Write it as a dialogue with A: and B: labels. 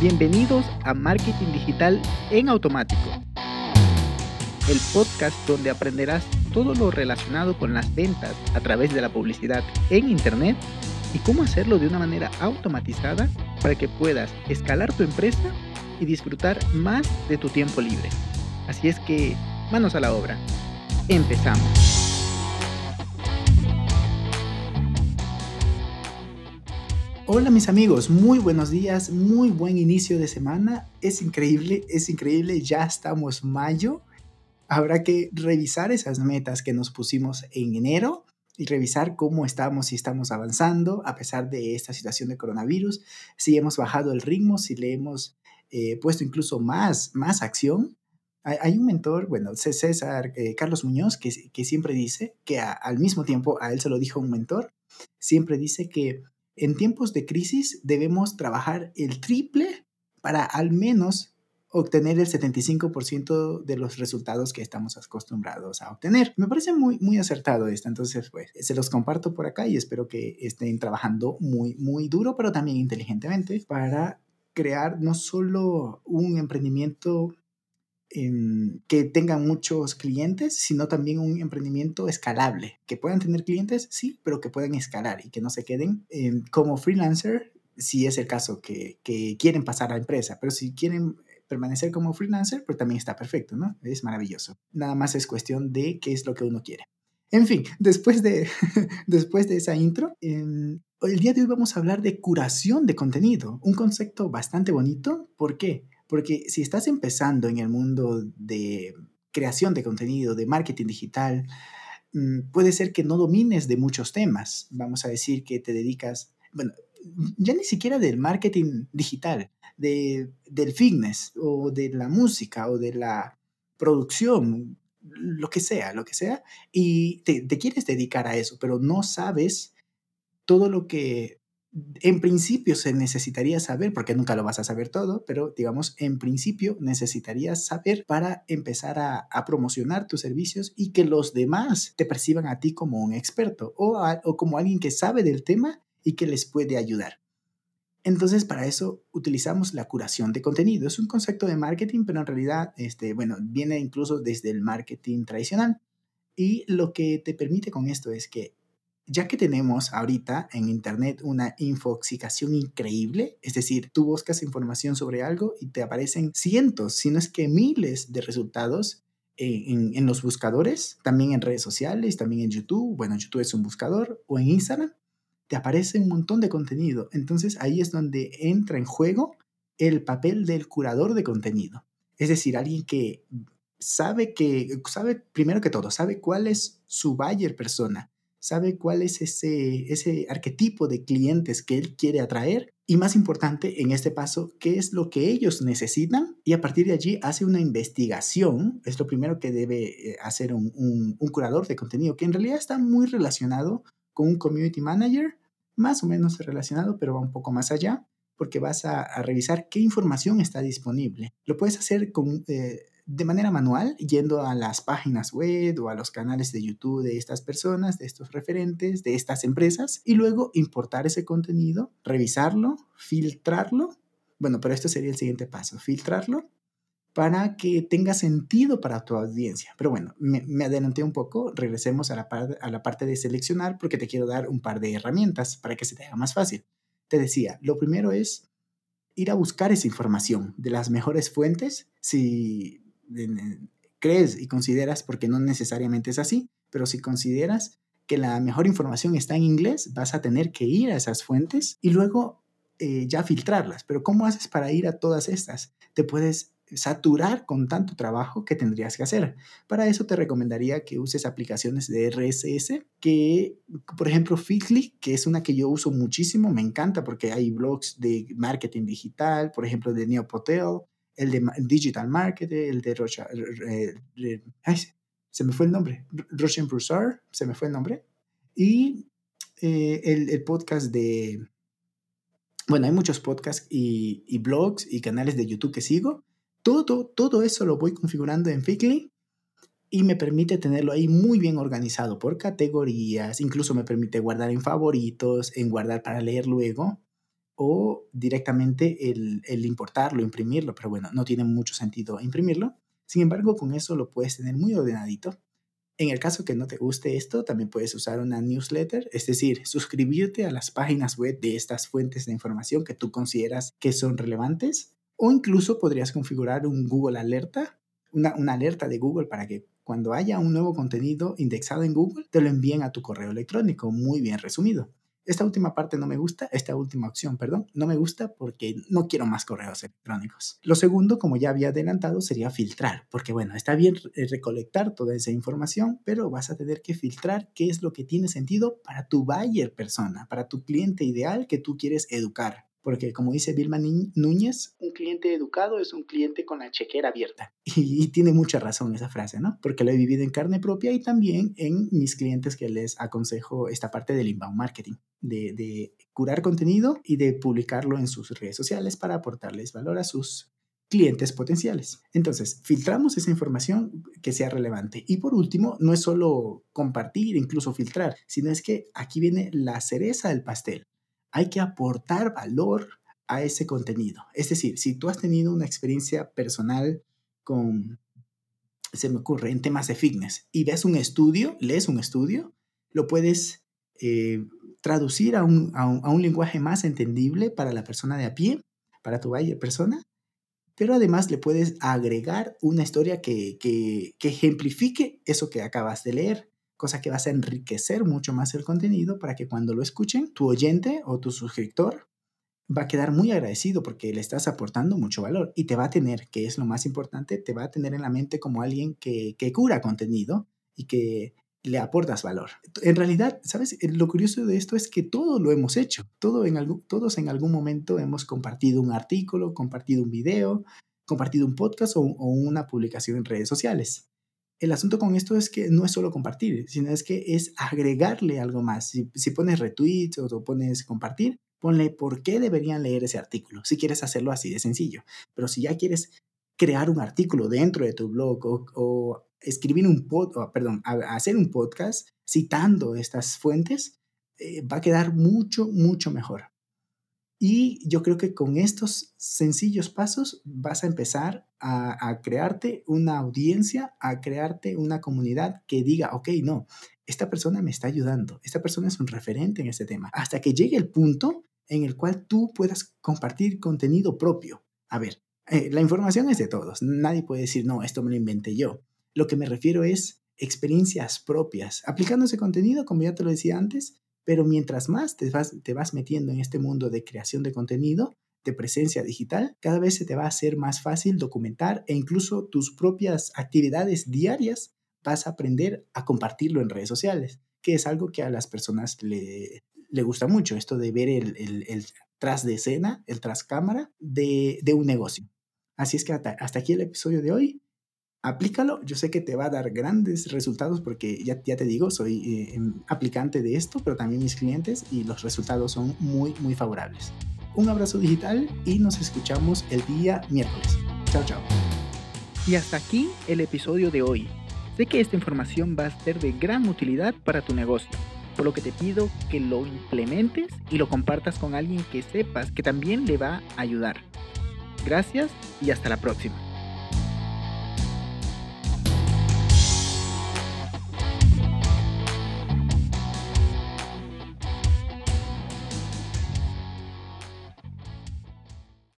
A: Bienvenidos a Marketing Digital en Automático, el podcast donde aprenderás todo lo relacionado con las ventas a través de la publicidad en Internet y cómo hacerlo de una manera automatizada para que puedas escalar tu empresa y disfrutar más de tu tiempo libre. Así es que, manos a la obra. Empezamos. Hola mis amigos, muy buenos días, muy buen inicio de semana. Es increíble, es increíble, ya estamos mayo. Habrá que revisar esas metas que nos pusimos en enero y revisar cómo estamos, si estamos avanzando a pesar de esta situación de coronavirus, si hemos bajado el ritmo, si le hemos eh, puesto incluso más, más acción. Hay, un mentor, bueno, César eh, Carlos Muñoz, que, que, siempre dice que al mismo tiempo, a él se lo dijo un mentor, siempre dice que en tiempos de crisis debemos trabajar el triple para al menos obtener el 75% de los resultados que estamos acostumbrados a obtener. Me parece muy, muy acertado esto, entonces pues se los comparto por acá y espero que estén trabajando muy, muy duro, pero también inteligentemente para crear no solo un emprendimiento que tengan muchos clientes, sino también un emprendimiento escalable, que puedan tener clientes, sí, pero que puedan escalar y que no se queden como freelancer, si es el caso que, quieren pasar a empresa, pero si quieren permanecer como freelancer, pues también está perfecto, ¿no? Es maravilloso. Nada más es cuestión de qué es lo que uno quiere. En fin, después de, después de esa intro, el día de hoy vamos a hablar de curación de contenido, un concepto bastante bonito. ¿Por qué? Porque si estás empezando en el mundo de creación de contenido, de marketing digital, mm, puede ser que no domines de muchos temas. Vamos a decir que te dedicas, bueno, ya ni siquiera del marketing digital, de, del fitness o de la música o de la producción, lo que sea, lo que sea, y te quieres dedicar a eso, pero no sabes todo lo que en principio se necesitaría saber, porque nunca lo vas a saber todo, pero digamos, en principio necesitarías saber para empezar a, promocionar tus servicios y que los demás te perciban a ti como un experto o, o como alguien que sabe del tema y que les puede ayudar. Entonces, para eso utilizamos la curación de contenido. Es un concepto de marketing, pero en realidad, este, bueno, viene incluso desde el marketing tradicional. Y lo que te permite con esto es que ya que tenemos ahorita en Internet una infoxicación increíble, es decir, tú buscas información sobre algo y te aparecen cientos, si no es que miles de resultados en, en, los buscadores, también en redes sociales, también en YouTube, bueno, YouTube es un buscador, o en Instagram, te aparece un montón de contenido. Entonces ahí es donde entra en juego el papel del curador de contenido. Es decir, alguien que sabe que, sabe primero que todo, sabe cuál es su buyer persona, sabe cuál es ese, ese arquetipo de clientes que él quiere atraer y más importante en este paso, qué es lo que ellos necesitan y a partir de allí hace una investigación, es lo primero que debe eh, hacer un, un, curador de contenido, que en realidad está muy relacionado con un community manager, más o menos relacionado, pero va un poco más allá, porque vas a, revisar qué información está disponible. Lo puedes hacer con... Eh, de manera manual, yendo a las páginas web o a los canales de YouTube de estas personas, de estos referentes, de estas empresas, y luego importar ese contenido, revisarlo, filtrarlo. Bueno, pero esto sería el siguiente paso, filtrarlo para que tenga sentido para tu audiencia. Pero bueno, me, adelanté un poco, regresemos a la, a la parte de seleccionar porque te quiero dar un par de herramientas para que se te haga más fácil. Te decía, lo primero es ir a buscar esa información de las mejores fuentes. Si crees y consideras, porque no necesariamente es así, pero si consideras que la mejor información está en inglés, vas a tener que ir a esas fuentes y luego eh, ya filtrarlas. Pero ¿cómo haces para ir a todas estas? Te puedes saturar con tanto trabajo que tendrías que hacer. Para eso te recomendaría que uses aplicaciones de RSS, que por ejemplo Feedly, que es una que yo uso muchísimo, me encanta porque hay blogs de marketing digital, por ejemplo de Neopotel, el de Digital Marketing, el de Rocha, se me fue el nombre, Rochin Broussard, se me fue el nombre, y eh, el, podcast de, bueno, hay muchos podcasts y, y, blogs y canales de YouTube que sigo, todo, todo eso lo voy configurando en Figly y me permite tenerlo ahí muy bien organizado por categorías, incluso me permite guardar en favoritos, en guardar para leer luego, o directamente el, importarlo, imprimirlo, pero bueno, no tiene mucho sentido imprimirlo. Sin embargo, con eso lo puedes tener muy ordenadito. En el caso que no te guste esto, también puedes usar una newsletter, es decir, suscribirte a las páginas web de estas fuentes de información que tú consideras que son relevantes. O incluso podrías configurar un Google Alerta, una, una alerta de Google para que cuando haya un nuevo contenido indexado en Google, te lo envíen a tu correo electrónico, muy bien resumido. Esta última parte no me gusta, esta última opción, perdón, no me gusta porque no quiero más correos electrónicos. Lo segundo, como ya había adelantado, sería filtrar, porque bueno, está bien recolectar toda esa información, pero vas a tener que filtrar qué es lo que tiene sentido para tu buyer persona, para tu cliente ideal que tú quieres educar porque como dice Vilma Núñez, un cliente educado es un cliente con la chequera abierta. Y, tiene mucha razón esa frase, ¿no? Porque lo he vivido en carne propia y también en mis clientes que les aconsejo esta parte del inbound marketing, de, de curar contenido y de publicarlo en sus redes sociales para aportarles valor a sus clientes potenciales. Entonces, filtramos esa información que sea relevante. Y por último, no es solo compartir, incluso filtrar, sino es que aquí viene la cereza del pastel hay que aportar valor a ese contenido. Es decir, si tú has tenido una experiencia personal con, se me ocurre, en temas de fitness y ves un estudio, lees un estudio, lo puedes eh, traducir a un, lenguaje más entendible para la persona de a pie, para tu persona, pero además le puedes agregar una historia que, que ejemplifique eso que acabas de leer cosa que vas a enriquecer mucho más el contenido para que cuando lo escuchen, tu oyente o tu suscriptor va a quedar muy agradecido porque le estás aportando mucho valor y te va a tener, que es lo más importante, te va a tener en la mente como alguien que, cura contenido y que le aportas valor. En realidad, ¿sabes? Lo curioso de esto es que todo lo hemos hecho. Todo en todos en algún momento hemos compartido un artículo, compartido un video, compartido un podcast o una publicación en redes sociales el asunto con esto es que no es solo compartir, sino es que es agregarle algo más. Si, pones retweets o pones compartir, ponle por qué deberían leer ese artículo, si quieres hacerlo así de sencillo. Pero si ya quieres crear un artículo dentro de tu blog o, escribir un pod, perdón, hacer un podcast citando estas fuentes, eh, va a quedar mucho, mucho mejor. Y yo creo que con estos sencillos pasos vas a empezar a, crearte una audiencia, a crearte una comunidad que diga, ok, no, esta persona me está ayudando, esta persona es un referente en este tema, hasta que llegue el punto en el cual tú puedas compartir contenido propio. A ver, eh, la información es de todos, nadie puede decir, no, esto me lo inventé yo. Lo que me refiero es experiencias propias, aplicando ese contenido, como ya te lo decía antes, pero mientras más te vas, te vas metiendo en este mundo de creación de contenido, de presencia digital, cada vez se te va a hacer más fácil documentar e incluso tus propias actividades diarias vas a aprender a compartirlo en redes sociales, que es algo que a las personas le, le gusta mucho, esto de ver el, el, tras de escena, el tras cámara de, de un negocio. Así es que hasta, hasta aquí el episodio de hoy aplícalo. Yo sé que te va a dar grandes resultados porque ya, te digo, soy eh, em, aplicante de esto, pero también mis clientes y los resultados son muy, muy favorables. Un abrazo digital y nos escuchamos el día miércoles. Chao, chao.
B: Y hasta aquí el episodio de hoy. Sé que esta información va a ser de gran utilidad para tu negocio, por lo que te pido que lo implementes y lo compartas con alguien que sepas que también le va a ayudar. Gracias y hasta la próxima.